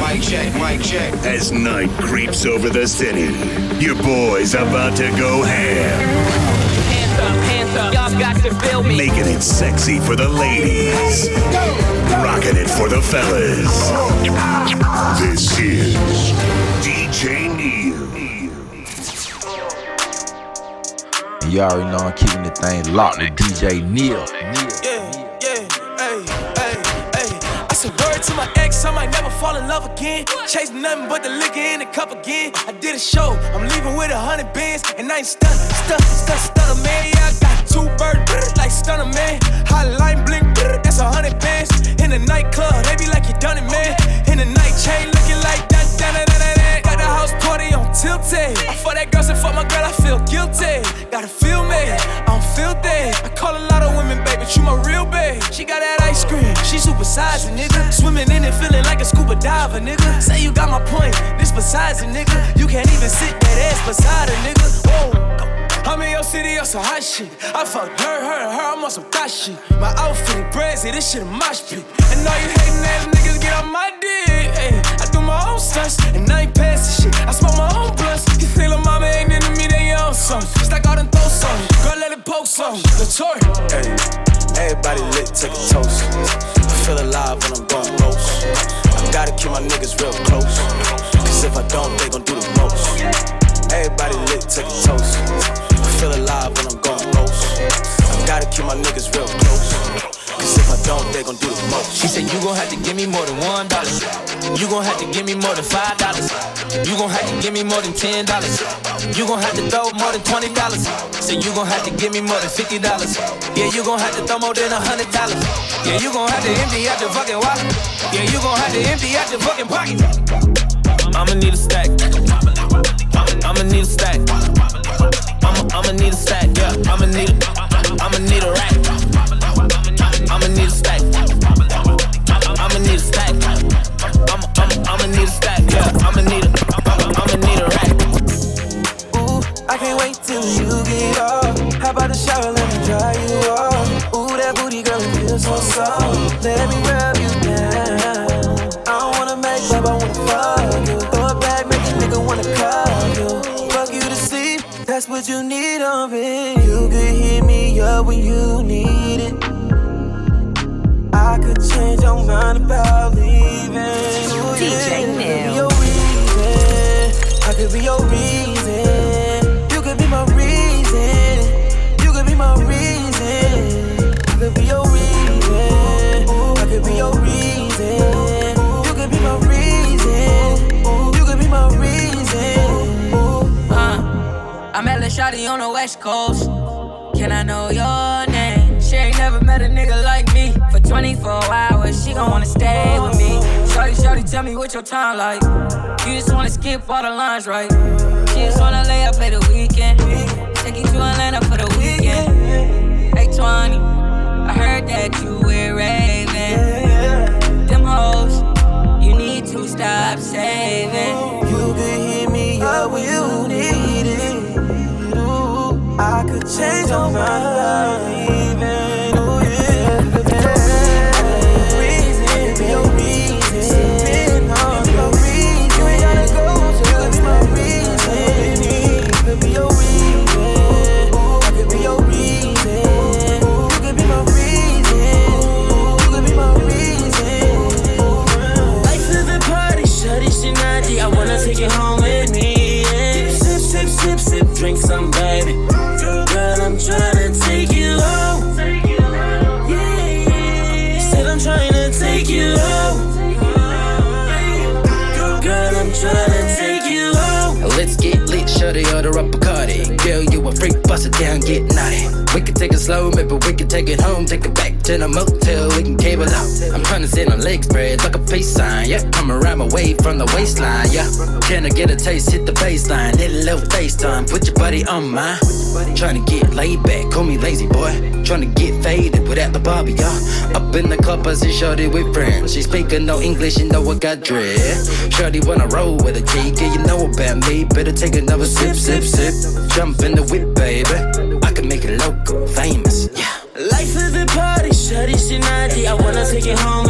Mic check, mic check. As night creeps over the city, your boy's about to go ham. Hands up, hands up, y'all got to feel me. Making it sexy for the ladies. Rocking it for the fellas. This is DJ Neil. You already know I'm keeping the thing locked with DJ Neil. Yeah, yeah, hey, hey, I word to my ex, I might never fall in love again. Chase nothing but the liquor in the cup again. I did a show, I'm leaving with a hundred bands, and I ain't stunned, stunned, stunned, stunned, man. Yeah, I got two birds, like stunner, man. Hotline bling, that's a hundred bands. In the nightclub, they be like you done it, man. In the night chain, looking like that, that, that, that, that. Got the house party on tilted. I fuck that girl, said fuck my girl, I feel guilty. Gotta feel me, I call a lot of women, baby, but you my real babe. She got that ice cream, she super sizing, nigga. Swimming in it, feeling like a scuba diver, nigga. Say you got my point, this besides a nigga. You can't even sit that ass beside a nigga. Whoa. I'm in your city on some hot shit. I fuck her, her, her, I'm on some thot shit. My outfit brazy, this shit a mosh pit. And all you hating ass niggas get on my dick. Ay, I do my own stunts, and I ain't passing shit. I smoke my own blunts. You ain't into me, then you on something. It's like all them throw something. Girl, let it poke something. The toy. Hey, everybody lit, take a toast. I feel alive when I'm going ghost. I gotta keep my niggas real close. Cause if I don't, they gon' do the most. Everybody lit, take a toast. I feel alive when I'm going ghost. Gotta keep my niggas real close. Cause if I don't, they gon' do the most. She said you gon' have to give me more than one dollar. You gon' have to give me more than five dollars. You gon' have to give me more than ten dollars. You gon' have to throw more than twenty dollars. Say you gon' have to give me more than fifty dollars. Yeah, you gon' have to throw more than a hundred dollars. Yeah, you gon' have to empty out your fucking wallet. Yeah, you gon' have to empty out your fucking pocket. I'ma need a stack. I'ma need a stack. I'ma I'ma need a stack. Yeah, I'ma need a I'ma need a rack. I'ma need a stack. I'ma need a stack. I'ma I'ma I'ma need a stack. Yeah, I'ma need a I'ma need a rack. Ooh, I can't wait till you get off. How about the shower, let me dry you off. Ooh, that booty girl, feels so soft. Let me your mind about leaving. Ooh, DJ yeah. Neil. Be your reason. I could be your reason. You could be my reason. You could be my reason. I could be your reason. I could be your reason. You could be my reason. You could be my reason. Uh, I met Lil Shotty on the west coast. Can I know your name? She ain't never met a nigga like 24 hours, she gon' wanna stay with me. Shorty, shorty, tell me what your time like. You just wanna skip all the lines, right? She just wanna lay up at the weekend. Take you to Atlanta for the weekend. 820, I heard that you wear Raven. Them hoes, you need to stop saving. You could hit me up when you need it. I could change your mind Come around my way from the waistline, yeah. Can I get a taste, hit the baseline, hit a little FaceTime, put your body on mine. Tryna get laid back, call me lazy boy. Tryna get faded without the Bobby, yeah. Up in the club, I see shorty with friends. She speaking no English, you know I got dread. Shorty wanna roll with a G, yeah, you know about me. Better take another sip, sip, sip. Jump in the whip, baby. I can make it local, famous, yeah. Life is a party, it, Shinadi. I wanna take it home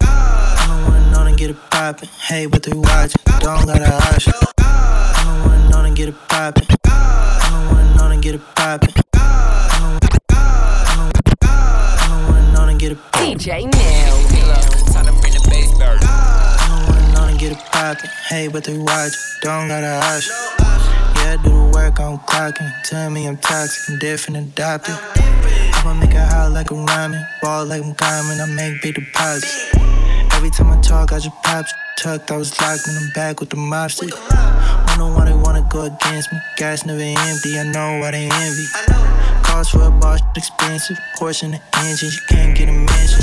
get it poppin'. Hey, but they watch. Don't got a option. I don't wanna know and get it poppin'. I don't wanna know and get it poppin'. DJ Neil. Time to bring the bass back. I don't wanna know and get it poppin'. Hey, but they watch. Don't got a option. Yeah, I do the work, I'm clocking. Tell me I'm toxic, I'm different, adopted. I'ma make it hot like a ramen. Ball like I'm coming, I make big deposits. Every time I talk, I just pop tucked. I was locked in the back with the mob stick. Wonder why they wanna go against me. Gas never empty, I know why they envy. Cost for a bar, expensive. Horse in the engine, you can't get a mention.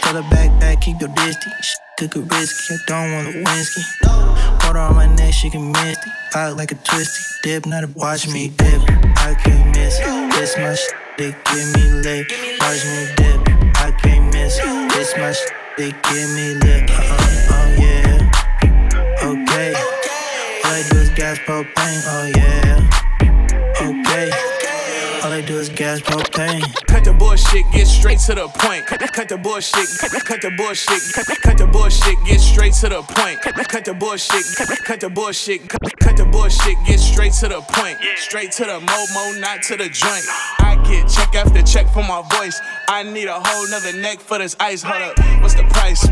Tell her back, back, keep your distance. Cook it risky, I don't want a whiskey. Water on my neck, she can miss it. Like a twisty. Dip, not a watch me dip. I can't miss it. This my shit, they give me lit. Watch me dip. I can't miss it. This my shit, they give me lip. Uh-uh, oh yeah. Okay. All I gas propane. Oh yeah. Okay. All they do is gas propane. Cut the bullshit, get straight to the point. Cut, cut the bullshit, cut, cut the bullshit, cut, cut the bullshit, get straight to the point. Cut, cut the bullshit, cut, cut the bullshit, cut, cut the bullshit, get straight to the point. Straight to the momo, not to the joint. I get check after check for my voice. I need a whole nother neck for this ice. Hold up, what's the price?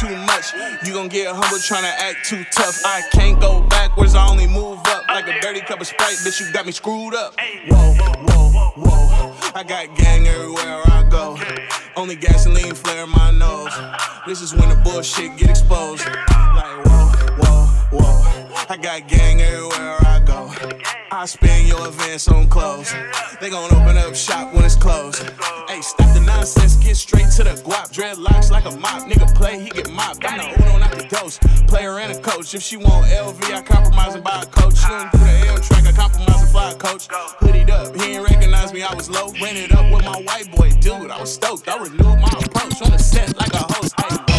Too much. You gon' get humble trying to act too tough. I can't go backwards, I only move up like a dirty cup of Sprite. Bitch, you got me screwed up. Whoa, whoa. Whoa, I got gang everywhere I go. Only gasoline flare my nose. This is when the bullshit get exposed. Like, whoa, whoa, whoa. I got gang everywhere I go. I spend your advance on clothes. They gon' open up shop when it's closed. Hey, stop the nonsense, get straight to the guap. Dreadlocks like a mop. Nigga play, he get mopped. I'm the Uno, not the ghost. Player and a coach. If she want LV, I compromise and buy a coach. She don't do the L track, I compromise and fly a coach. Hoodied up, he ain't I was low. Rented up with my white boy dude, I was stoked. I renewed my approach on the set like a host. Hey,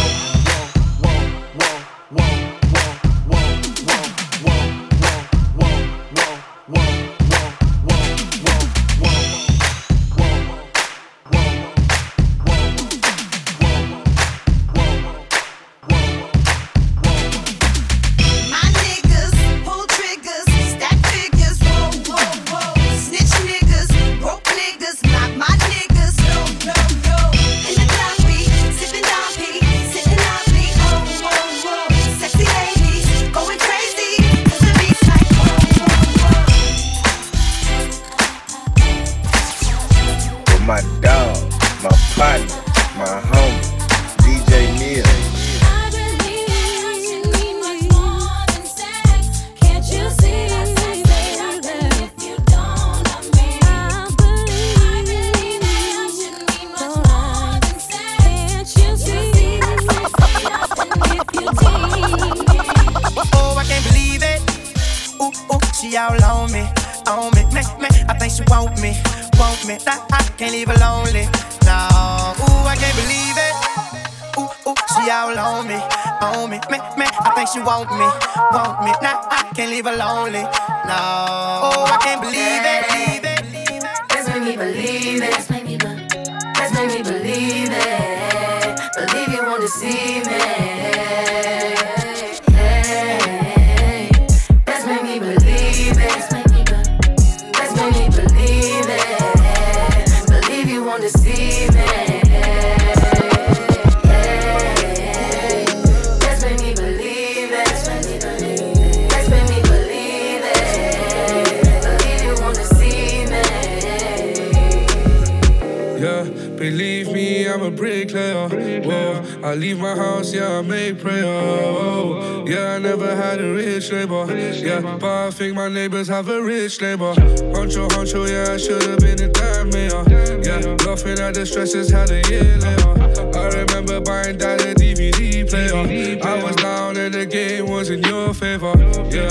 neighbors have a rich neighbor. Honcho, honcho, yeah, I should've been a dime mayor. Yeah, laughing at the stresses had a year later. I remember buying that a DVD player. I was down and the game was in your favor. Yeah,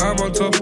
I'm on top,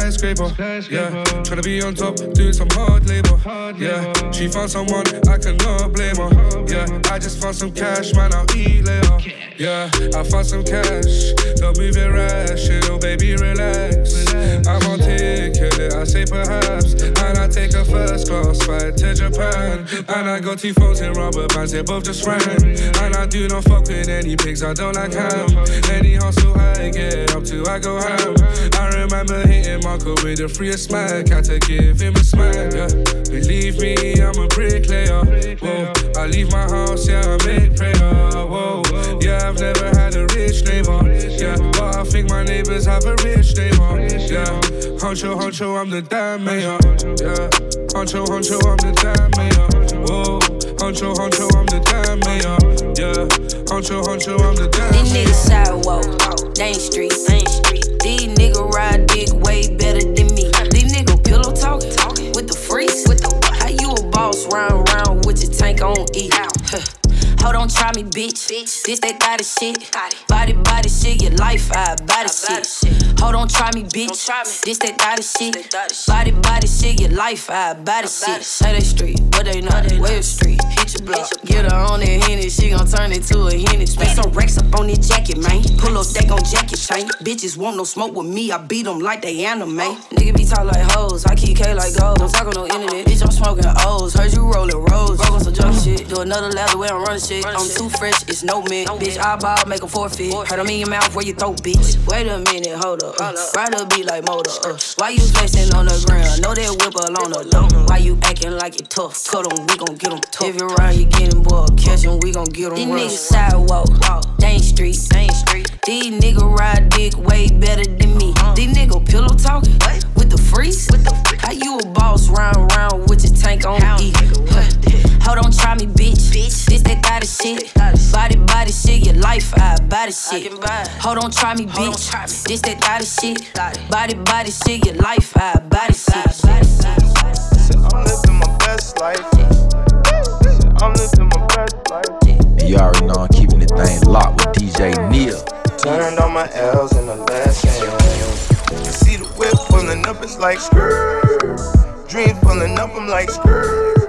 skyscraper. Yeah, trying to be on top, doing some hard labor. Yeah, she found someone I cannot blame her. Yeah, I just found some cash, man, I'll eat later. Yeah, I found some cash, don't move it rash, oh baby, relax. I'm on ticket, I say perhaps, and I take a first class flight to Japan. And I got two phones in rubber bands, they both just ran. And I do not fuck with any pigs, I don't like ham. Any hustle I get up to, I go ham. I remember hitting Marco with the freest smack, had to give him a smack. Yeah. Believe me, I'm a bricklayer. Whoa, I leave my house, yeah, I make prayer. Whoa, yeah, I've never had a rich neighbor. Yeah, but I think my neighbors have a rich neighbor. Yeah, honcho, honcho, I'm the damn mayor. Yeah, honcho, honcho, I'm the damn mayor. Whoa, honcho, honcho, I'm the damn mayor. Yeah, honcho, honcho, I'm the damn mayor. These niggas sidewalk, Dane Street. These niggas ride dick better than me. These niggas pillow talking with the freaks. With the how you a boss round round with your tank on E? Huh. Hold on, try me, bitch. This that got it shit. Body, body shit, your life, I body shit. Hold on, try me, bitch. This that got it shit. Body, body shit, your life, I body shit. Say they street, but they not. Wave street, hit your block. Get her on that henny, she gon' turn into a henny. Spend some racks up on this jacket, man. Pull up deck on jacket chain. Bitches want no smoke with me, I beat them like they anime. Oh. Nigga be talk like hoes, I keep K like gold. Don't talk on no internet, bitch, I'm smoking O's. Heard you rollin' rolls. Broke on some junk shit. Do another lap the way I'm running shit. I'm too fresh, it's no mint. Bitch, I ball, make a forfeit. Heard them in your mouth where you throw, bitch. Wait a minute, hold up. Uh, ride a beat like motor. Uh, why you flexing on the ground? Know that whip alone the low. Why you acting like it tough? Cut 'em, we gon' get 'em tough. If you run, you get 'em, boy. Catch 'em, we gon' get 'em. These niggas sidewalk, Dane Street. Dane Street. These niggas ride dick way better than me. These niggas pillow talking the freaks. With the how you a boss round round with your tank on E? Huh. Hold on, try me, bitch. bitch. This that got it shit. Body, body shit, your life, I body shit. Hold on, try me, bitch. This that got it shit. Body, body shit, your life, I body shit. I'm living my best life. I'm living my best life. You already know I'm keeping the thing locked with DJ Neil. Turned on my L's in the last hand. Pulling up, it's like skirt. Dreams pulling up, I'm like skirt.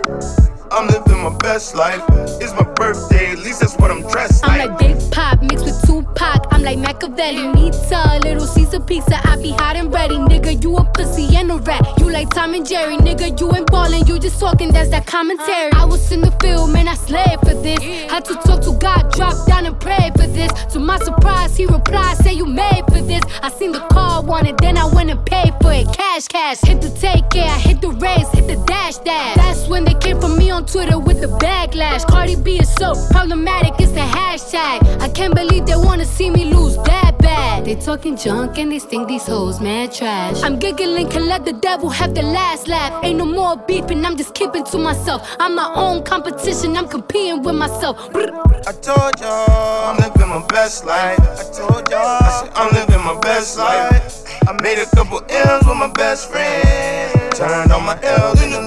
I'm living my best life. It's my birthday, at least that's what I'm dressed I'm like. like Big Pop mixed with Tupac. I'm like Machiavelli. Pizza, little Caesar pizza. I be hot and ready. Nigga, you a pussy and a rat. You like Tom and Jerry. Nigga, you ain't ballin'. You just talking. That's that commentary. Uh-huh. I was in the field, man. I slaved for this. Had to talk to God, drop down and pray for this. To my surprise, he replied, say you made for this. I seen the car, wanted, then I went and paid for it. Cash, cash. Hit the take care. Hit the race, hit the dash, dash. That's when they came for me on Twitter with the backlash. Cardi B is so problematic, it's the hashtag. I can't believe they wanna see me lose that bad. They talking junk and they think these hoes mad trash. I'm giggling, can let the devil have the last laugh. Ain't no more beeping, I'm just keeping to myself. I'm my own competition, I'm competing with myself. I told y'all I'm living my best life. I told y'all I said, I'm living my best life. I made a couple M's with my best friend. Turned on my L's in the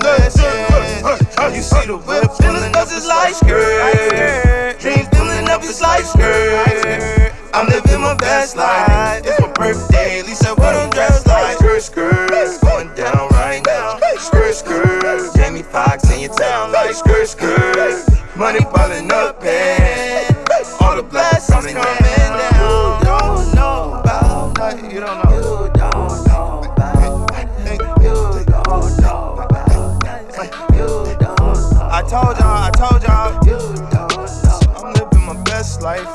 lesson. You see the whip pulling up, it's like skirt. Dreams pulling up, it's like skirt. I'm living my best life. It's my birthday, Lisa, what I'm dressed like. Skirt, skirt. Going down right now. Skirt, skirt. Jamie Foxx in your town, like skirt, skirt. Money piling up and all the blessings coming down. Told y'all, I told y'all. You don't know. I'm living my best life.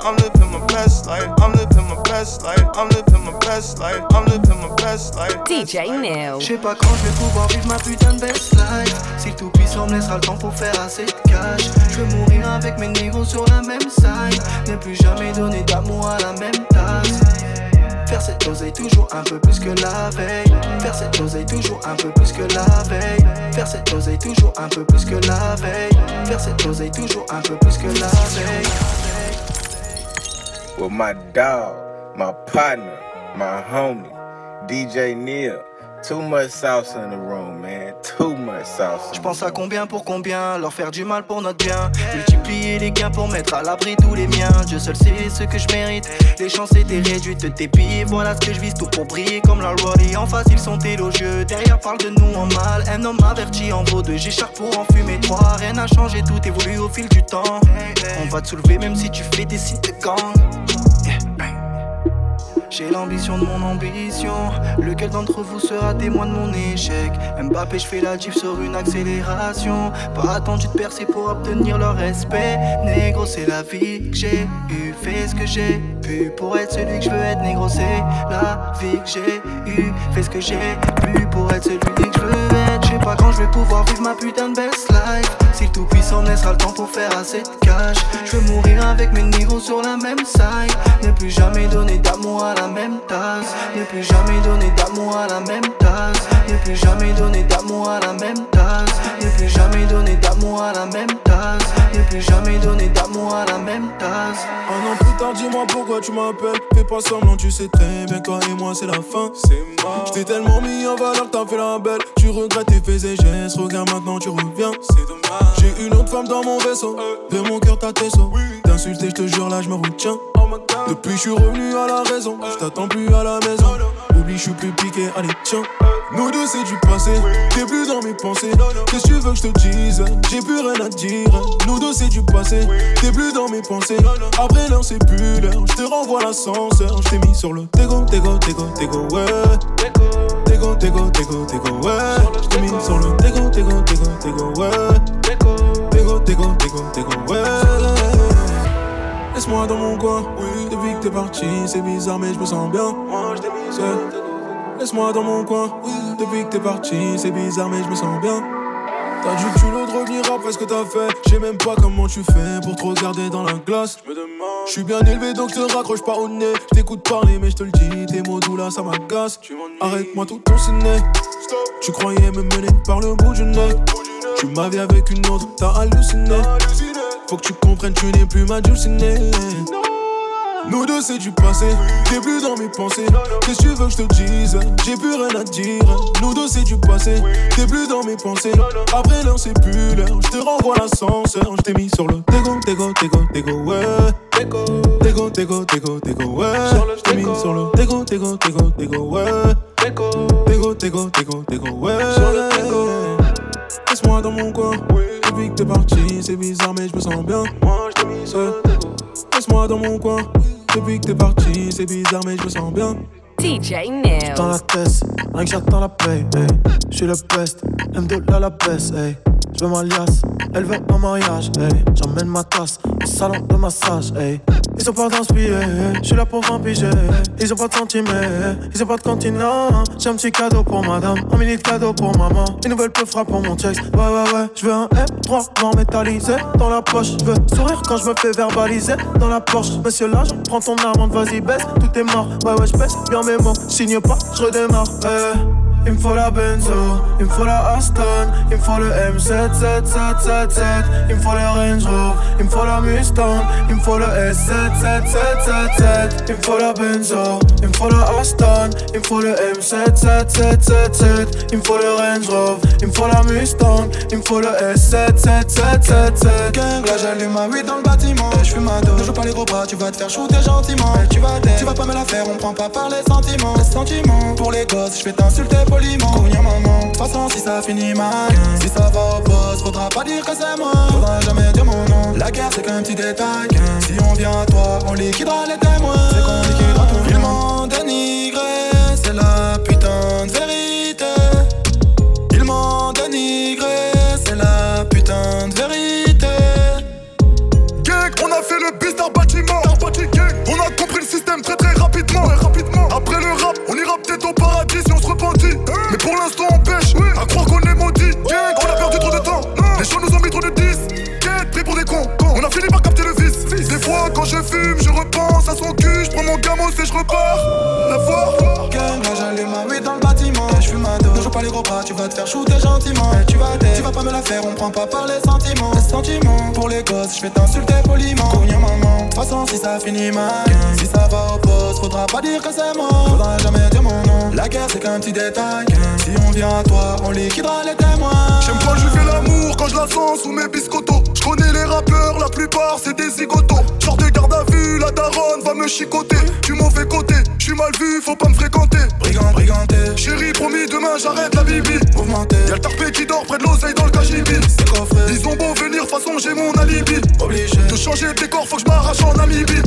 I'm living my best life. I'm living my best life. I'm living my best life. I'm living my best life. DJ Neil. Je sais pas quand je vais pouvoir vivre ma putain de best life. Si tout puissant me laissera le temps pour faire assez de cash. Je veux mourir avec mes négros sur la même side. Ne plus jamais donner d'amour à la même tasse. Faire cette oseille toujours un peu plus que la veille. Faire cette oseille toujours un peu plus que la veille. Faire cette oseille toujours un peu plus que la veille. Faire cette oseille toujours un peu plus que la veille. with my dog, my partner, my homie, DJ Neil. Too much salsa in the room, man. Too much salsa. Je pense à combien pour combien, leur faire du mal pour notre bien. Multiplier les gains pour mettre à l'abri tous les miens. Dieu seul sait ce que je mérite. Les chances étaient réduites de tes billes. Voilà ce que je vise, tout pour briller comme la Roddy. En face, ils sont élogieux. Derrière, parle de nous en mal. Un homme averti en vaut deux. J'écharpe pour en fumer trois. Rien n'a changé, tout évolue au fil du temps. On va te soulever même si tu fais des sites de gang. J'ai l'ambition de mon ambition. Lequel d'entre vous sera témoin de mon échec? Mbappé, je fais la diff sur une accélération. Pas attendu de percer pour obtenir leur respect. Négro, c'est la vie que j'ai eu. Fais ce que j'ai pu pour être celui que je veux être. Négro, c'est la vie que j'ai eu. Fais ce que j'ai pu pour être celui que je veux être. Je sais pas quand je vais pouvoir vivre ma putain de best life. Si le tout puissant me laissera le temps pour faire assez de cash. Je veux mourir avec mes négros sur la même side. Ne plus jamais donner d'amour à la même tasse. Ne plus jamais donner d'amour à la même tasse. Ne plus jamais donner d'amour à la même tasse. Ne plus jamais donner d'amour à la même tasse. Ne plus jamais donner d'amour à la même tasse. Un an plus tard, dis-moi pourquoi tu m'appelles. Fais pas semblant, tu sais très bien, toi et moi, c'est la fin. C'est mort. J't'ai tellement mis en valeur, t'as fait la belle. Tu regrettes tes faits et gestes, regarde maintenant, tu reviens. C'est dommage. J'ai une autre femme dans mon vaisseau. De mon cœur, t'as tes sauts. T'insulter, j'te jure, là, je me retiens. Depuis, je suis revenu à la raison. Je t'attends plus à la maison. Oublie, je suis plus piqué, allez, tiens. Nous deux, c'est du passé. T'es plus dans mes pensées. Qu'est-ce que tu veux que je te dise? J'ai plus rien à dire. Nous deux, c'est du passé. T'es plus dans mes pensées. Après l'heure, c'est plus l'heure. Je te renvoie l'ascenseur. Je t'ai mis sur le tégo, tégo, tégo, tégo, ouais. Tégo, tégo, tégo, ouais. Je t'ai mis sur le tégo, tégo, tégo, tégo, ouais. Tégo, tégo, tégo, tégo, ouais. Laisse-moi dans mon coin. Depuis que t'es parti, c'est bizarre, mais je me sens bien. Moi, je t'ai mis sur. Laisse-moi dans mon coin. Depuis que t'es parti, c'est bizarre, mais je me sens bien. T'as dit que tu l'autre revenir après ce que t'as fait. Je sais même pas comment tu fais pour te regarder dans la glace. Je suis bien élevé donc te raccroche pas au nez. Je t'écoute parler, mais je te le dis, tes mots doux là ça m'agace. Arrête-moi tout ton ciné. Tu croyais me mener par le bout du nez. Tu m'as vu avec une autre, t'as halluciné. Faut que tu comprennes, tu n'es plus ma dulcinée. Nous deux c'est du passé, t'es plus dans mes pensées. Qu'est-ce que tu veux que je te dise J'ai plus rien à dire. Nous deux c'est du passé, t'es plus dans mes pensées. Après l'heure c'est plus l'heure, je te renvoie l'ascenseur. Je t'ai mis sur le tégo, tégo, tégo, tégo, ouais. Tégo, tégo, tégo, tégo, ouais. Je t'ai mis sur le tégo, tégo, tégo, tégo, ouais. Tégo, tégo, tégo, tégo, ouais. Laisse-moi dans mon coin. Depuis que t'es parti, c'est bizarre, mais je me sens bien. Moi, je t'ai mis sur le. Laisse-moi dans mon coin. Depuis que t'es parti, c'est bizarre, mais je me sens bien. DJ Nails. Dans la tête, rien que j'attends la paix, hey. J'suis le best, M2 là la baisse, hey. J'veux ma liasse, elle veut un mariage. J'emmène ma tasse au salon de massage. Ils ont pas d'inspiré, j'suis là pour 20 piger. Ils ont pas de centimètres, ils ont pas de continent. J'ai un petit cadeau pour madame, un mini cadeau pour maman. Une nouvelle peu frappe pour mon checks, ouais ouais ouais. J'veux un M3 noir métallisé dans la poche. J'veux sourire quand j'me fais verbaliser dans la Porsche. Monsieur là, prends ton amende, vas-y baisse, tout est mort. Ouais ouais, j'pèse bien mes mots, signe pas, j'redémarre. eh. Il me faut la Benzo, il me faut la Aston, il me faut le M7777, il me faut le Range Rover, il me faut la Mustang, il me faut le S7777, il me faut la Benzo, il me faut la Aston, il me faut le M7777, il me faut le Range Rover, il me faut la Mustang, il me faut le S7777. Gang, là j'allume ma weed dans le bâtiment. Je fume ma dose, ne joue pas les gros bras, tu vas te faire shooter gentiment. Eh, tu vas tu vas pas me la faire, on prend pas par les sentiments. Les sentiments, pour les gosses, je vais t'insulter poliment. Combien maman, de toute façon si ça finit mal, si ça va au poste, faudra pas dire que c'est moi. Faudra jamais dire mon nom. La guerre c'est qu'un petit détail. Si on vient à toi, on liquidera les témoins. C'est qu'on tu vas te faire shooter gentiment. Tu vas tu vas pas me la faire, on prend pas par les sentiments. Les sentiments, pour les gosses, je vais t'insulter poliment. Combien maman, de toute façon si ça finit mal, si ça va au poste, faudra pas dire que c'est moi. Faudra jamais dire mon nom. La guerre c'est qu'un petit détail. Si on vient à toi, on liquidera les témoins. J'aime quand je fais l'amour, quand je la sens sous mes biscottos. Je connais les rappeurs, la plupart c'est des zigotos. Genre de garde à vue, la daronne va me chicoter. Du mauvais côté, suis mal vu, faut pas me fréquenter. Brigand, briganté, Chérie, promis, demain j'arrête la bibi. mouvementé, Y'a le tarpé qui dort près de l'oseille dans le cagibi. Ils ont beau venir, façon j'ai mon alibi. obligé. De changer de décor, faut que je m'arrache en Namibie.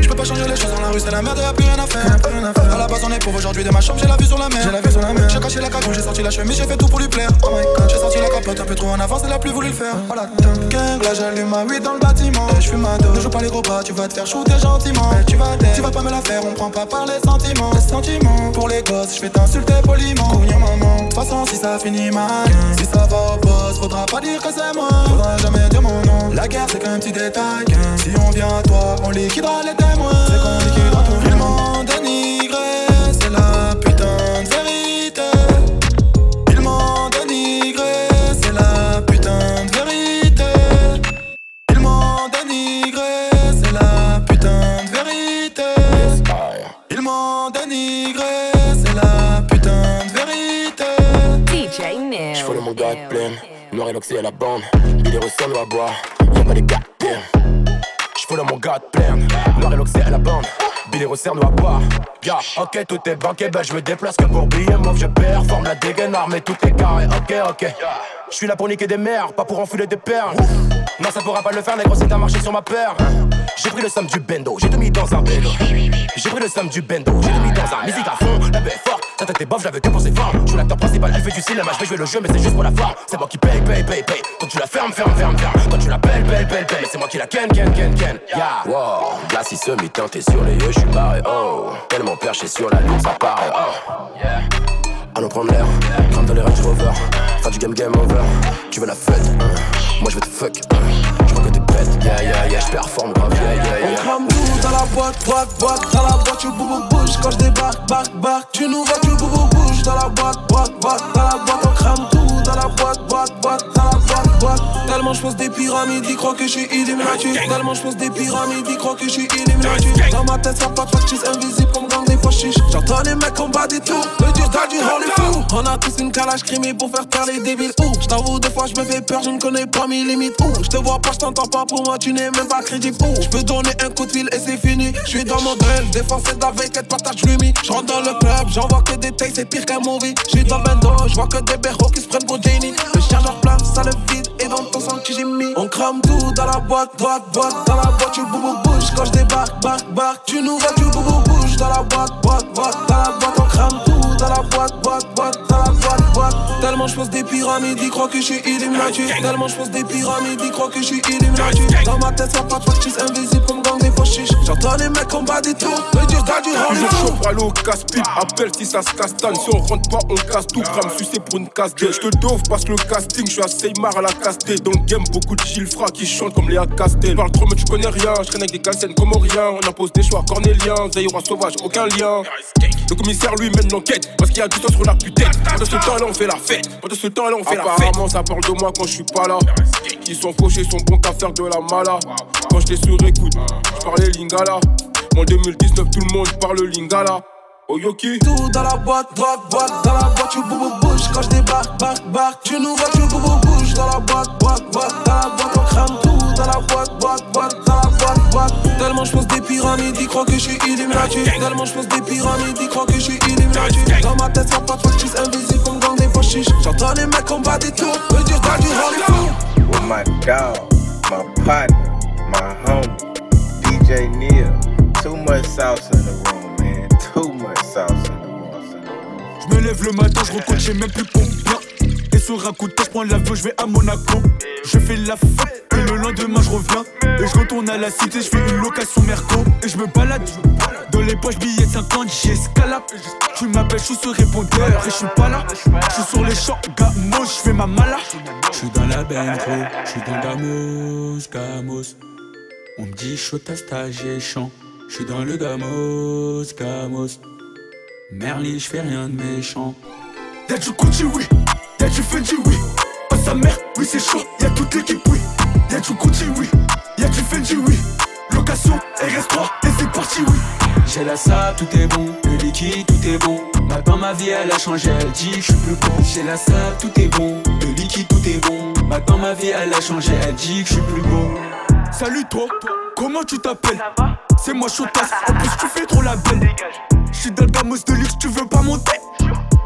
Je peux pas changer les choses dans la rue, c'est la merde, y'a plus rien à faire. À la base, on est pauvre aujourd'hui de ma chambre, j'ai la vue sur la mer. J'ai la vue sur la mer. J'ai caché la cagoule, j'ai sorti la chemise, j'ai fait tout pour lui plaire. Oh my god, j'ai sorti la capote un peu trop en avance, elle a plus voulu le faire. Voilà, gang, là j'allume ma weed dans le bâtiment. Je fume ma ne joue pas les gros bras, tu vas te faire shooter gentiment. tu vas tu vas pas me la faire, on prend pas par les sentiments. Les sentiments, pour les gosses, je vais t'insulter poliment. Cougnon maman, de toute façon, si ça finit mal, si ça va au boss, faudra pas dire que c'est moi. Faudra jamais dire mon nom. La guerre, c'est qu'un petit détail. Si on vient à toi, on liquidera les témoins. C'est qu'on Ya, ok, tout est banqué, ben je me déplace que pour billets, moi je performe la dégaine armée, tout est carré, ok, ok. Je suis là pour niquer des mères, pas pour enfiler des perles. Non, ça pourra pas le faire, négro, c'est à marcher sur ma peur. J'ai pris le somme du bendo, j'ai tout mis dans un vélo. J'ai pris le somme du bendo, j'ai tout mis dans un musique à fond, la est forte. Ta tête est bof, j'avais dépensé fort. Je suis l'acteur principal, elle fait du cinéma, je vais jouer le jeu, mais c'est juste pour la forme. C'est moi qui paye, paye, paye, paye. Quand tu la fermes, ferme, ferme, ferme. Quand tu la pelles, pelle, pelle, pelle. C'est moi qui la ken, ken, ken, ken. Yeah. Wow, glace, il se mit teinté sur les yeux, je suis barré. Oh, tellement perché sur la lune, ça paraît. Oh, yeah. Allons prendre l'air, crame dans les Range Rover. Faire du game, game over. Tu veux la fête, hein. moi je veux te fuck. hein. Je crois que t'es bête, yeah, yeah, yeah. Je performe grave, yeah, yeah, yeah. Dans la boîte, boîte, boîte Dans la boîte, tu boubou bouge Quand je débarque, barque, barque Tu nous vois, tu boubou bouge Dans la boîte, boîte, boîte. Dans la boîte, on crame tout Dans la boîte, boîte, boîte. Dans la boîte, boîte. Tellement je pense des pyramides Ils croient que je suis Illuminati. Tellement je pense des pyramides Ils croient que je suis Illuminati. Dans ma tête, ça pas de factice Invisible comme gang des poches chiches J'entends les mecs combattre et tout Me dire t'as du rôle est fou On a tous une calage crimée Pour faire taire les débiles. Ouh, j't'avoue des fois je me fais peur Je ne connais pas mes limites. Ouh, j'te vois pas, j't'entends pas Pour moi tu n'es même pas crédible. Ouh, j'peux donner un coup de fil et c'est fini. Je suis dans mon drill Défensé d'avec elle partage lui Je rentre dans le club J'en vois que des tailles C'est pire qu'un movie. Je suis dans le bando Je vois que des berros qui se prennent pour Janie Le chargeur plein ça le vide. Et dans ton sang que j'ai mis On crame tout dans la boîte Boîte, boîte. Dans la boîte tu boubou bouge Quand je débarque, barque, barque. Tu nous vois tu boubou bouge Dans la boîte, boîte, boîte. Dans la boîte on crame tout Dans la boîte, boîte, boîte Dans la boîte, boîte Tellement je pense des pyramides Ils croient que je suis Illuminati Tellement je pense des pyramides Ils croient que je suis Illuminati Dans ma tête ça pas de factice Invisible comme gang des poches chiches J'entends les mecs combattre et tout Me dire t'as du rôle Toujours chaud au casse-pipe, appelle si ça se castagne. Si on rentre pas, on casse tout. Gram sucé pour une casse Je te dove parce que le casting, je suis à Seymar à la casté. Dans le game, beaucoup de Gilfra qui chantent comme Léa Castel. Parle trop, mais tu connais rien. Je traîne avec des calcènes comoriens. On impose des choix cornéliens. Zaïrois sauvage, aucun lien. Le commissaire lui mène l'enquête parce qu'il y a du sang sur la putain. Pendant ce temps-là, on fait la fête. Pendant ce temps-là, on fait la fête. Apparemment, ça parle de moi quand je suis pas là. Ils sont fauchés, sont bons qu'à faire de la mala. Quand je t'ai sur écoute, je parlais lingala. En 2019, tout le monde parle lingala. Oyoki. Tout dans la boîte, boîte, boîte Dans la boîte tu boubou bouge Quand je débarque, barque, barque Tu nous vois tu boubou bouge Dans la boîte, boîte, boîte Dans la boîte on crame tout Dans la boîte, boîte, boîte Dans la boîte, boîte Tellement je pense des pyramides Ils croient que je suis Illuminati Tellement je pense des pyramides Ils croient que je suis Illuminati Dans ma tête ça pas de factice Invisible comme gang des poches J'entends les mecs combattre et tout Me dire t'as du fou with my dog, my partner, my homie, DJ Neil. Too much sauce in the room, man. Too much sauce in the room. Je me lève le matin, je j'ai même plus combien. Et sur un coup de tête, je prends l'avion, je vais à Monaco. Je fais la fête, et le lendemain, je reviens. Et je retourne à la cité, je fais une location Merco. Et je me balade, dans les poches, billets de 50, j'escalade. Tu m'appelles, je suis sur répondeur, et je suis pas là. Je suis sur les champs, gamos, je fais ma mala. Je suis dans la Bentro, je suis dans Gamos, Gamos. On me dit chaud ta stage et chant. Je suis dans le Gamos, Gamos. Merli, je fais rien de méchant. Y'a du oui. Y'a du Fendi, oui. Oh sa mère, oui, c'est chaud. Y'a toute l'équipe, oui. Y'a du Gucci, oui. Y'a du Fendi, oui. Location, RS3, et c'est parti, oui. J'ai la sable, tout est bon. Le liquide, tout est bon. Maintenant ma vie, elle a changé. Elle dit que je suis plus con. J'ai la sable, tout est bon. Le liquide, tout est bon. Maintenant ma vie, elle a changé. Elle dit que je suis plus beau. Salut toi, comment tu t'appelles? C'est moi Chotas, en plus tu fais trop la belle Je suis dans le gamos de luxe, tu veux pas monter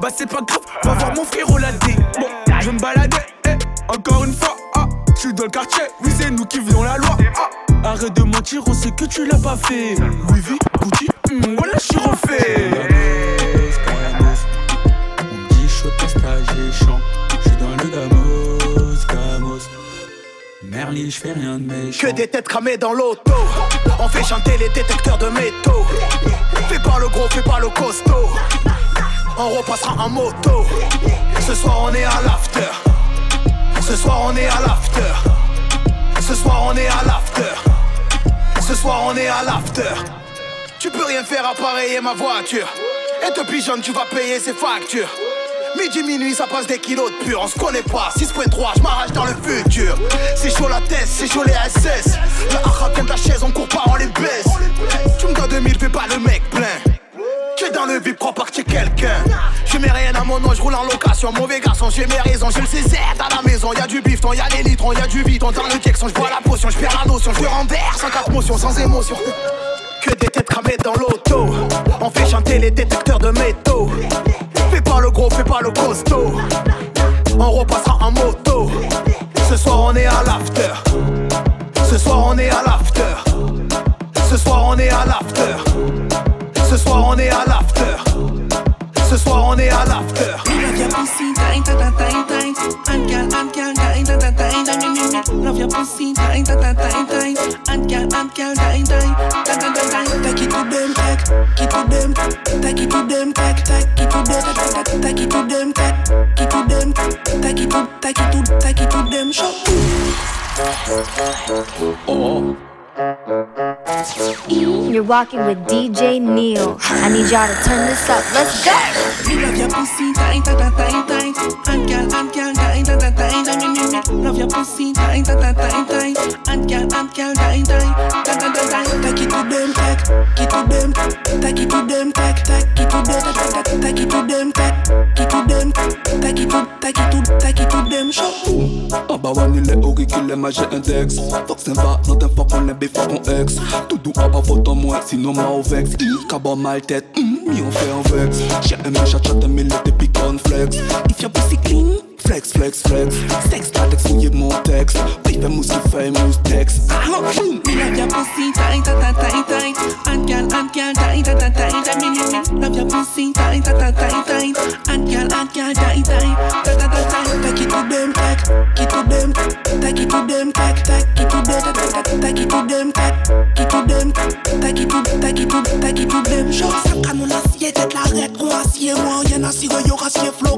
bah c'est pas grave, va voir mon frérot la D Bon, je me balader, eh, encore une fois ah, Je dans le quartier, oui c'est nous qui faisons la loi. Ah. Arrête de mentir, oh, on sait que tu l'as pas fait. Oui, oui, Gucci, mmh, voilà je suis refait. On me dit chaud, j'ai chant Je suis dans le Damos, Gamos. Merlin, je fais rien de méchant. Que des têtes cramées dans l'auto. On fait chanter les détecteurs de métaux. Fais pas le gros, fais pas le costaud. On repassera en moto. Ce soir on est à l'after. Ce soir on est à l'after. Ce soir on est à l'after. Ce soir on est à l'after. Tu peux rien faire appareiller ma voiture. Et depuis jeune tu vas payer ses factures. Midi, minuit, ça passe des kilos de pur. On se connaît pas, 6.3, je m'arrache dans le futur. C'est chaud la tête, c'est chaud les SS. Le haha vient de la chaise, on court pas, on les baisse. Tu me dois 2000, fais pas le mec plein. Tu es dans le vide, tu es quelqu'un. Je rien à mon nom, je roule en location. Mauvais garçon, j'ai mes raisons. J'ai le CZ à la maison. Y'a du bifton, y'a les litrons, y'a du bidon. Dans le Texon, je bois la potion, je perds la notion. Je renverse sans quatre motions, sans émotion. Que des têtes cramées dans l'auto. On fait chanter les détecteurs de métaux. Fais pas le gros, fais pas le costaud. On repassera en moto. Ce soir on est à l'after. Ce soir on est à l'after. Ce soir on est à l'after. Ce soir on est à l'after. Ce soir on est à l'after. Love your pussy tight, tight, tight, tight. And girl, and girl, tight, tight, tight, tight. Love your pussy tight, tight, tight, tight. And girl, and girl, tight, tight, tight, tight, tight. Take it to them, take, it to them, take it to them, take, take it to them, take it to them, take it to them, take it to, take it to, take it to them. Show. Oh. You're walking with DJ Neil. I need y'all to turn this up. Let's go. Love your pussy tight, tight, tight, tight. And girl, and girl, tight, tight, tight, tight. Love your pussy tight, tight, tight, tight. And girl, and girl, tight, tight, tight, tight, tight. Take it to them, take, it to them, take it to them, take, take it to them, take it to them, take it to them, take it to, take it to, take it to them. Show. Ah bah ouais, il est auriculaire, mais j'ai index. Fuck c'est va, non t'es fuck on est bif, fuck ex. Tout doux, ah bah faute en sinon ma vex. Cabot mal tête, mi on fait un vex. J'ai aimé chat chat, aimé le dépi flex. If your pussy clean, Flex, flex, flex. Sex, latex, fouiller mon texte. Oui, fais moussi, fais mousse texte. ah, Love your pussy tight, tight, tight, tight. And girl, and girl, tight, tight, tight. Me, me. Love your pussy tight, tight, tight, tight. Girl, girl, tight, tight, tight, tight, tight. Take it to them, take, it to them, take it to them, take, take it to them, take it to them, it to them, take it to, take it to, take it to them. Show ça canon acier, tête la règle, on acier, moi,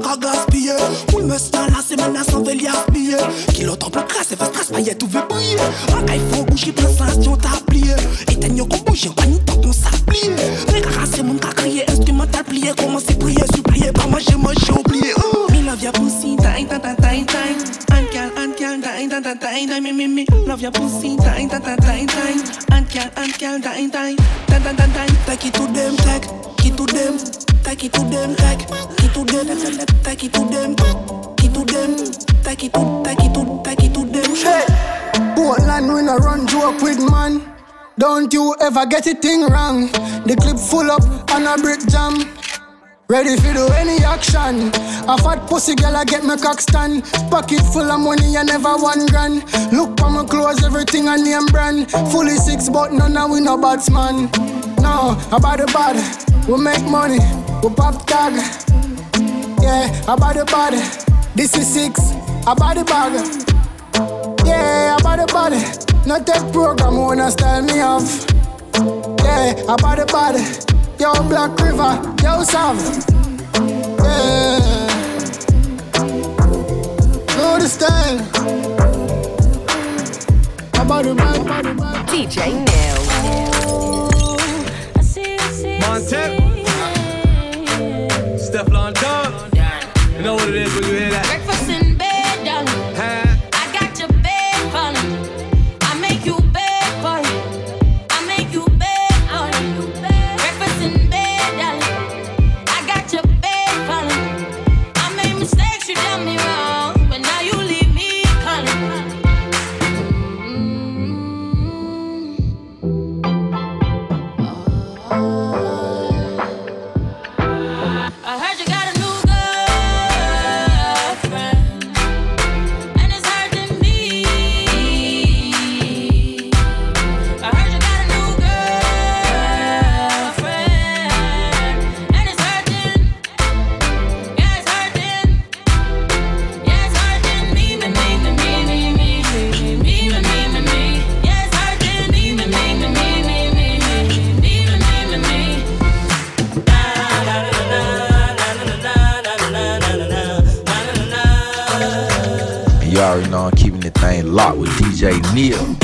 qu'a gaspillé. Moule me dans la semaine à s'en veut aspiller. Kilo temple crasse, et fait stress, paillette, tout veut briller. Racaille, faut bouger, plein sensation, t'as plié. Éteigne, qu'on bouge, pas ni tant qu'on s'applier. Mais carasser, mon cas crier, instrumental plié. Comment c'est prier, supplier, pas manger, moi j'ai oublié. Me love your pussy, tight, tight, tight, tight. And girl, and girl, tight, tight, tight, tight. Me, me, me. Love your pussy, tight, tight, tight, tight. And girl, and girl, tight, tight, tight, tight, tight. Take it to them, take, it to them. Take it to them, take, it to them, take it to them, it to them, take it to, take it to, take it to them. Hey, Portland, we no run joke with man. Don't you ever get a thing wrong. The clip full up and a brick jam. Ready for do any action. A fat pussy girl, I get my cock stand. Pocket full of money, I never one grand. Look for my clothes, everything a name brand. Fully six, but none of we no batsman. No, about the bad, we make money, we pop tag. Yeah, about the body. This is six, about the bag. Yeah, about the body. Not take program, wanna style me off. Yeah, about the body. Yo, Black River, yo, Sam. Yeah. Know the style. About the body, about the body. DJ Neil. Montep. Stefflon Don. You know what it is when you hear Neil.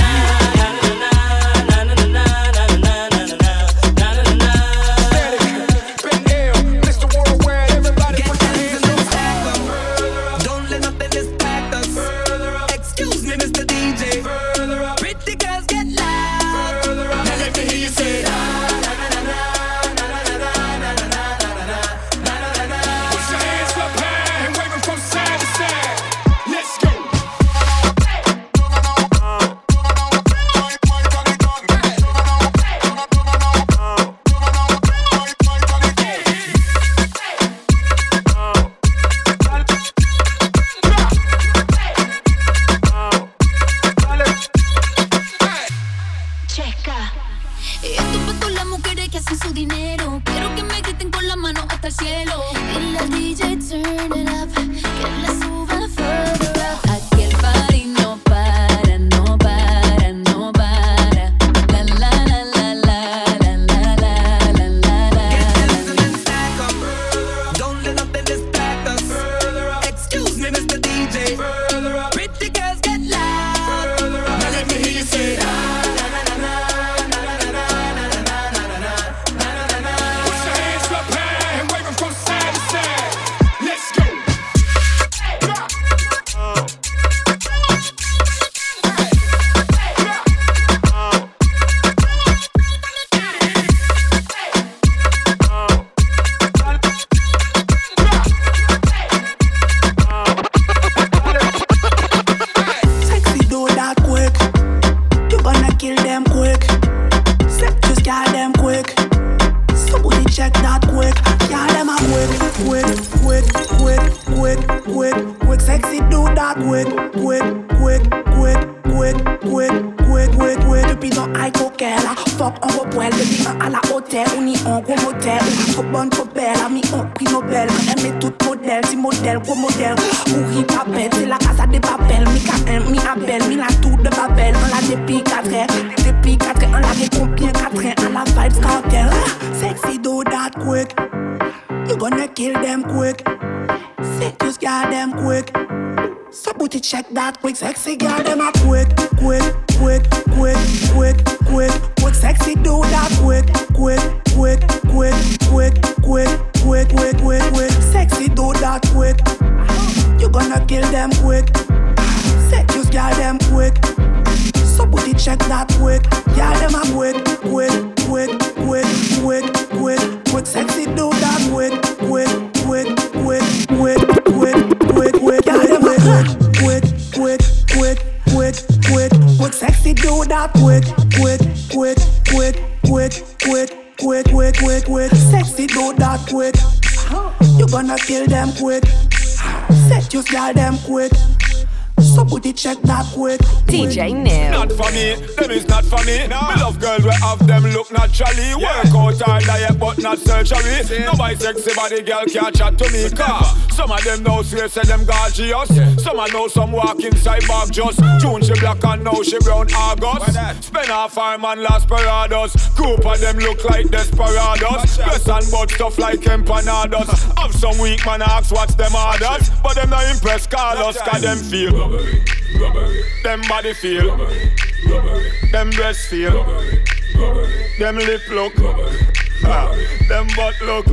DJ Neil. sexy body girl can't chat to me car. Some of them know say say them gorgeous. Yeah. Some I know some walk inside bag just. June she black and now she brown August. Spend half her man last parados. Group of them look like desperados. Dress and butt stuff like empanadas. Have some weak man ask what's them orders. But them not impressed Carlos cause them feel. Rubbery, rubbery. Them body feel. Rubbery, rubbery. Them breast feel. Rubbery, rubbery. Them lip look. Rubbery. Them butt look.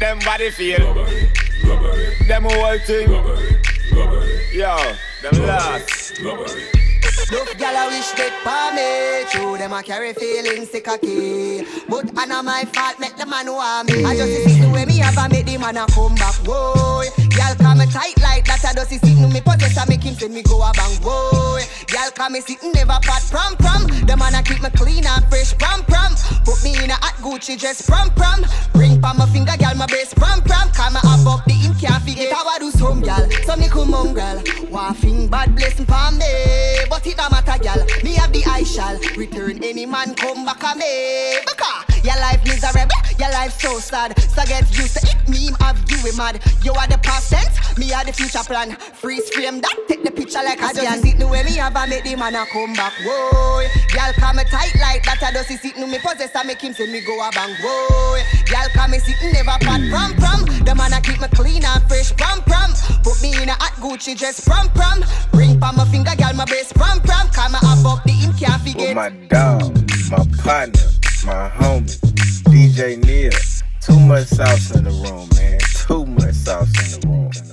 Them body feel. Them whole thing. Yo, them last. Look, gal, I wish they for me. True, them a carry feelings sick key. But I know my fault, make the man who want me. I just see the way me have a make the man a come back. Whoa, gal, come me tight like that. I just see sitting me possess make him send me go a bang. Whoa, gal, come me sitting never part prom prom. The man a keep me clean and fresh prom prom. Put me in a hot Gucci dress prom prom. Ring pa my finger, gal, my best prom prom. Come up up the him can't forget how I do some gal. So me come mongrel. Waffing bad blessing palm day, but it no matter, gal. Me have the I shall return any man come back a me. Because your life miserable, Your life so sad. So get used to it. Me of you we mad. You are the past tense, me are the future plan. Freeze frame that, take the picture like a scan. Sit the way me have a make the man a come back. Whoa, y'all come a tight like that. I just sit no me possess I make him say me go a bang. Whoa, y'all come sitting never fat prom prom. The man a keep me clean and fresh prom prom. Put me in a hot Gucci dress prom prom. Ring pa my finger, girl my best prom up the can't forget. With my dog, my partner, my homie, DJ Neil. Too much sauce in the room, man. Too much sauce in the room.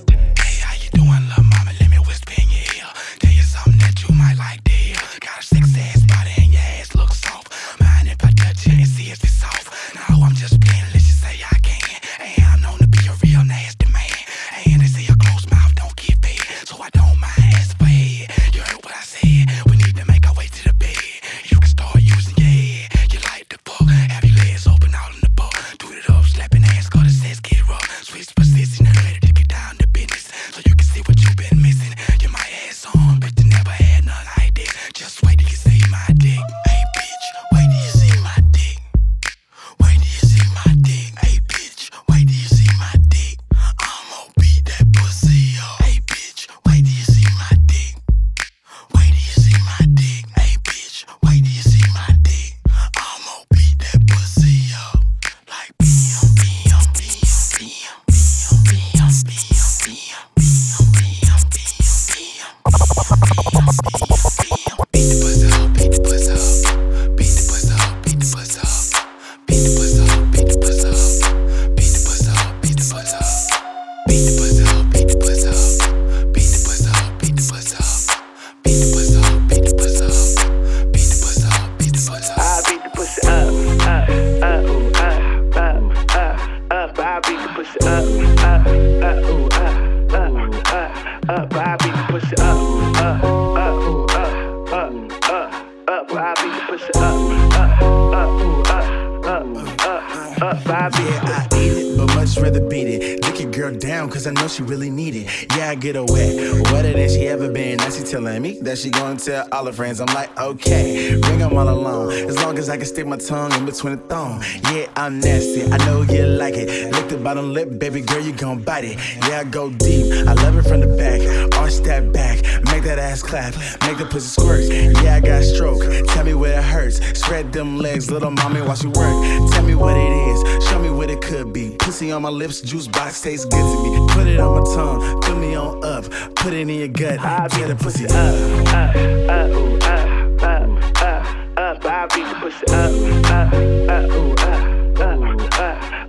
Tell all her friends. I'm like, okay, bring them all along. As long as I can stick my tongue in between the thong. Yeah, I'm nasty, I know you like it. Lick the bottom lip, baby girl, you gon' bite it. Yeah, I go deep, I love it from the back. Arch that back, make that ass clap, make the pussy squirt. Yeah, I got stroke, tell me where it hurts. Spread them legs, little mommy, while she work. Tell me what it is, show me what it could be. Pussy on my lips, juice box tastes good to me. Put it on my tongue, fill me on up, put it in your gut, get the pussy up. up, up, ooh, up, up, up, up. I beat the pussy up, up, up, ooh, up, up,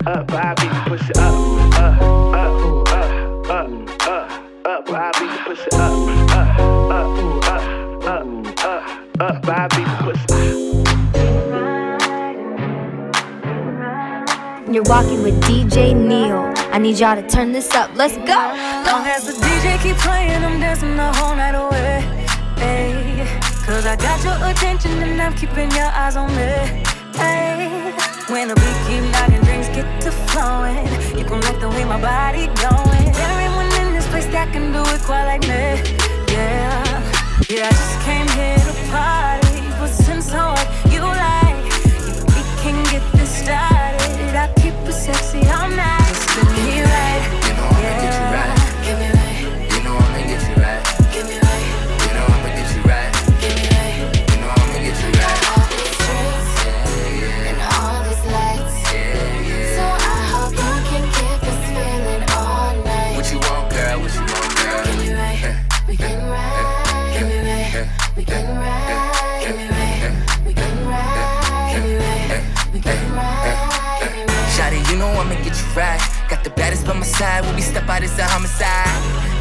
up, up. I beat the pussy up, up, up, up, up, up, up. I beat the pussy up, up, up, up, up, up, up. I beat the pussy. You're walking with DJ Neil. I need y'all to turn this up. Let's go. Long as the DJ keep playing, I'm dancing the whole night away. Hey, Cause I got your attention and I'm keeping your eyes on me. Hey, when the beat keep knocking, drinks get to flowing. You can like the way my body going. There ain't one in this place that can do it quite like me. Yeah, yeah, I just came here to party, but since I what you like, we can get this started. I keep it sexy all night. Just Spin me right. I'ma get you right. Got the baddest by my side when we step out, it's a homicide.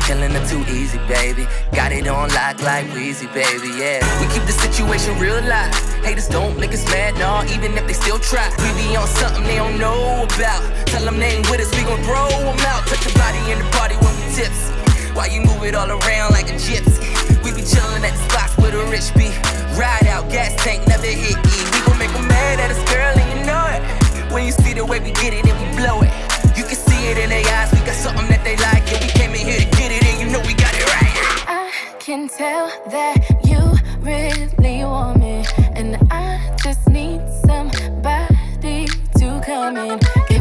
Killing her too easy, baby. Got it on lock like Weezy, baby, yeah. We keep the situation real live. Haters don't make us mad, nah, even if they still try. We be on something they don't know about. Tell them they ain't with us, we gon' throw them out. Touch your body in the party when we tips. While you move it all around like a gypsy. We be chillin' at the spots where the rich be. Ride out, gas tank, never hit E. We gon' make them mad at us, girl, When you see the way we get it and we blow it, you can see it in their eyes. We got something that they like, and we came in here to get it, and you know we got it right. I can tell that you really want me, and I just need somebody to coming. Give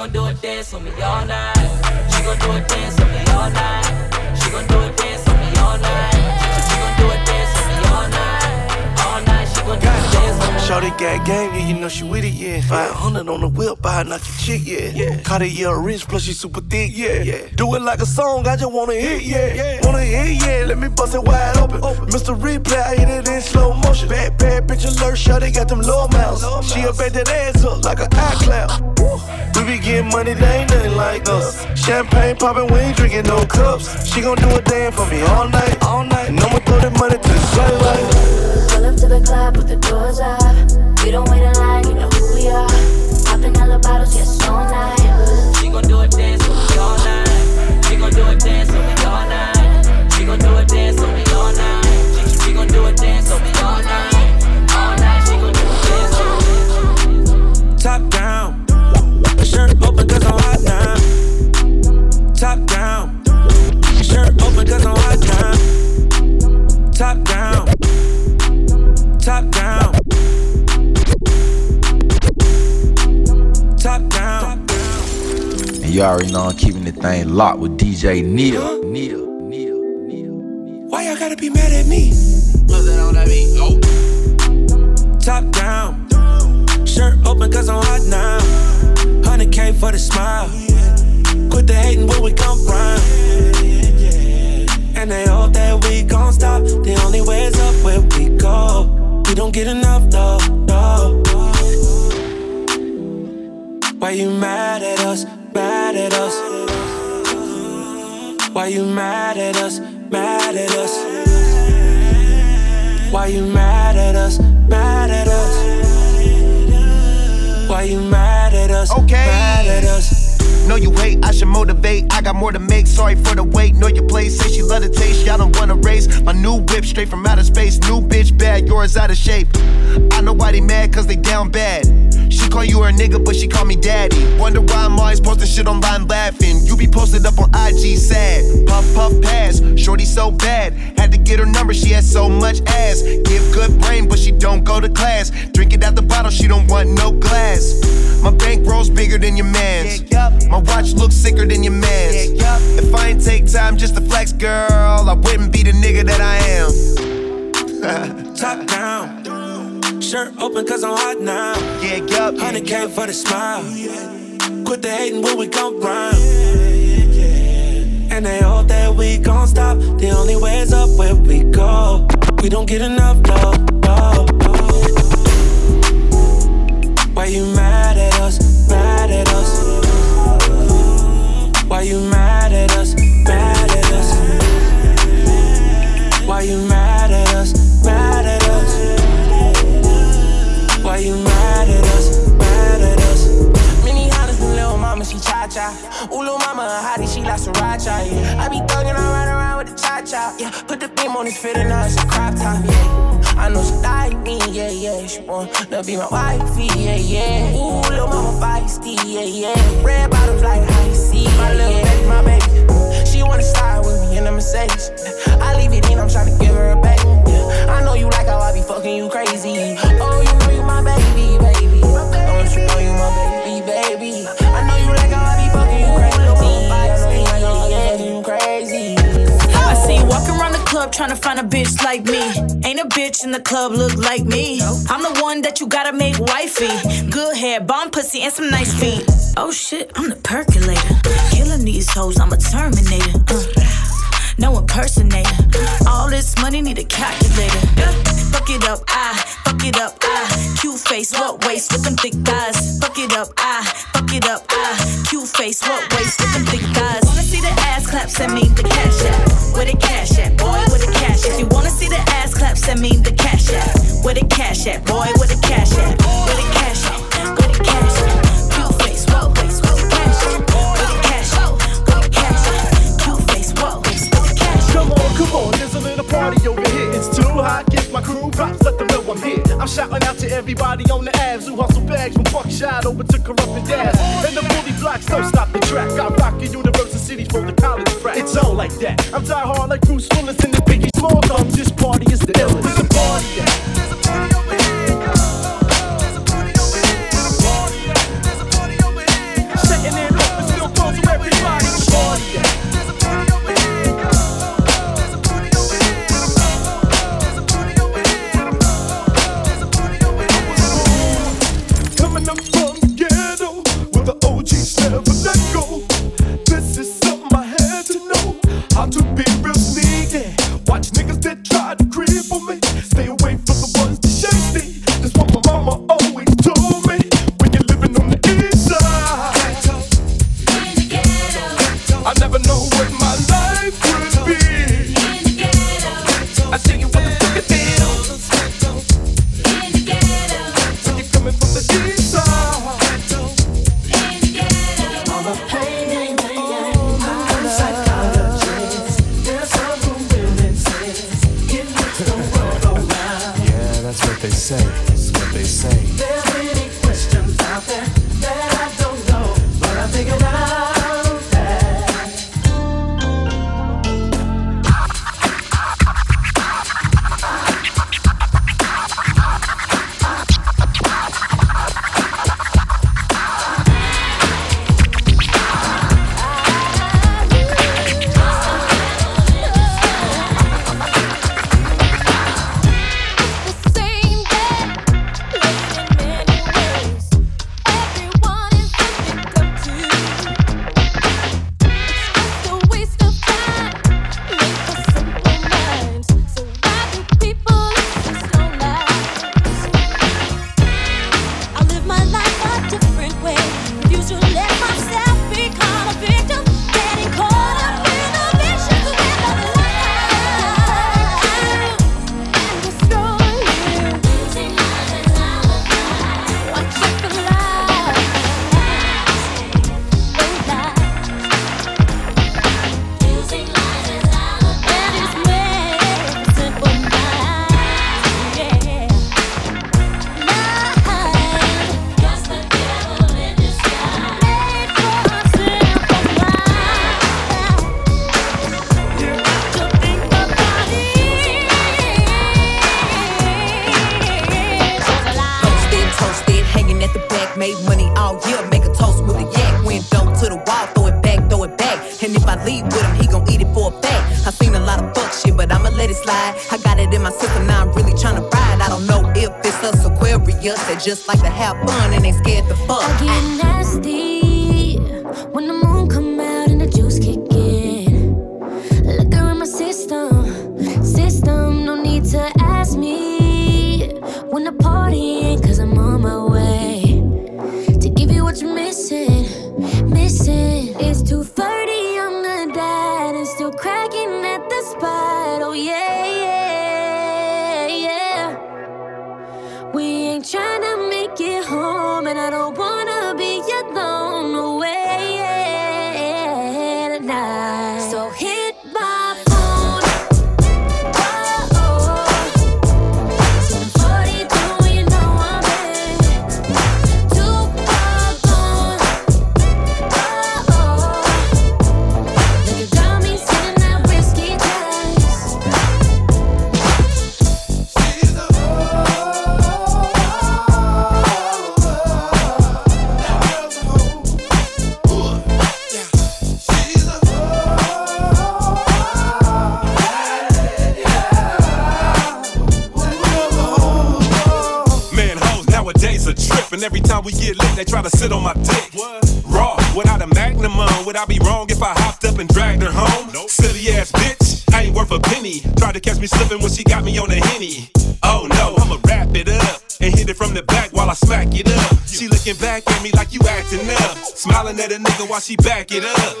gon' do a dance on me all night. She gon' do a dance on me all night. She gon' do a dance on me all night. Shorty got game, yeah, you know she with it, yeah. 500 on the whip, buy a knock your chick, yeah. yeah. Cartier rich, plus she super thick, yeah. yeah. Do it like a song, I just wanna hit, yeah. yeah. Wanna hit, yeah, let me bust it wide open. Mr. Replay, I hit it in slow motion. Bad, bad bitch alert, shorty got them low mouths. She a bet that ass up like an iCloud. We be getting money, they ain't nothing like us. Champagne popping, we ain't drinking no cups. She gon' do a dance for me all night, all night. And I'ma throw that money to the sunlight. Pull up to the club with the doors up. We don't wait in line, you know who we are. Popping all the bottles, yes, all night. She gon' do a dance on me all night. She gon' do a dance on me all night. She gon' do a dance on me all night. She, she gon' do a dance on me all night. All night she gon' do a dance on me. Top down, shirt open cause I'm hot now. Top down, shirt open cause I'm hot now. Top down, top down, top down. And you already know I'm keeping the thing locked with DJ Neil. Neil. Why y'all gotta be mad at me? What's that on that beat? Oh. Top down, shirt open cause I'm hot now. 100k for the smile. Quit the hating where we come from. And they hope that we gon' stop. The only way is up where we go. We don't get enough though, no. Why you mad at us? Mad at us? Why you mad at us? Mad at us? Why you mad at us? Mad at us? Why you mad at us? Okay. Mad at us? Know you hate, I should motivate. I got more to make, sorry for the wait. Know your place, say she love the taste, y'all don't wanna race. My new whip straight from outer space. New bitch bad, yours out of shape. I know why they mad, cause they down bad. She call you her nigga, but she call me daddy. Wonder why I'm always posting shit online laughing. You be posted up on IG sad. Puff, puff, pass. Shorty so bad. Had to get her number, she has so much ass. Give good brain, but she don't go to class. Drink it out the bottle, she don't want no glass. My bank rolls bigger than your man's. My watch looks sicker than your man's. If I ain't take time just to flex, girl, I wouldn't be the nigga that I am. Top down, shirt open cause I'm hot now. Yeah, yup. 100k for the smile. Quit the hating when we come round. And they hope that we gon' stop. The only way is up where we go. We don't get enough, no, no. Why you mad at us? Mad at us? Why you mad at us? Mad at us? Why you mad cha. Ooh, Lil Mama, a hottie, she like sriracha. Yeah. I be thuggin', I ride around with the cha cha. Yeah, put the beam on his fit and now it's a crop top. Yeah. I know she like me, yeah, yeah. She wanna be my wifey, yeah, yeah. Ooh, Lil Mama feisty, yeah, yeah. Red bottoms like icy, my little baby, my baby. She wanna slide with me in the Mercedes. I leave it in, I'm tryna give her a baby. Yeah. I know you like how I be fucking you crazy. Oh, you know you my baby, baby. Don't you know you my baby, baby. Club trying to find a bitch like me. Ain't a bitch in the club look like me. I'm the one that you gotta make wifey. Good hair, bomb pussy, and some nice feet. Oh shit, I'm the percolator. Killing these hoes, I'm a terminator. Uh, no impersonator. All this money need a calculator. Fuck it up, I fuck it up, I cute face, what waist with them thick thighs. Fuck it up, I fuck it up, I cute face, what waist with them thick thighs. Wanna see the ass clap? Send me the cash app. Where the cash at, boy? Cash? If you wanna see the ass clap, send me the cash app. Where the cash at, boy? Where the cash at? Where the cash at? Where the cash at? Cute face, what waist? Where cash at? Where the cash at? Where the cash at? Cute face, what waist? Where cash at? Come on, come on, there's a little party over here. It's too hot, get my crew props, let them know I'm here. I'm shouting out to everybody on the abs who hustle bags from Buckshot over to Corrupt and Dab. And the bully blocks don't stop the track. I rock a university the college. It's all like that. I'm die hard like Bruce Willis in the Biggie Small Thumbs. This party is the illest. A party. They say. There's many questions out there the party they try to sit on my dick. Raw, without a magnum on, would I be wrong if I hopped up and dragged her home? Nope. Silly ass bitch, I ain't worth a penny. Tried to catch me slipping when she got me on a henny. Oh no, I'ma wrap it up and hit it from the back while I smack it up. She looking back at me like you acting up, smiling at a nigga while she back it up.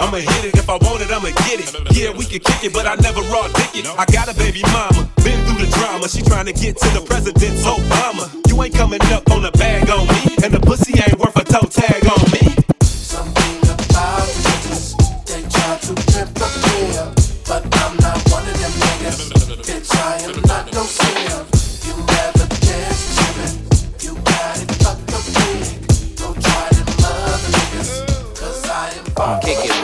I'ma hit it if I want it, I'ma get it. Yeah, we can kick it, but I never raw dick it. I got a baby mama, been through the drama. She trying to get to the president's Obama. You ain't coming up on a bag on Kick it.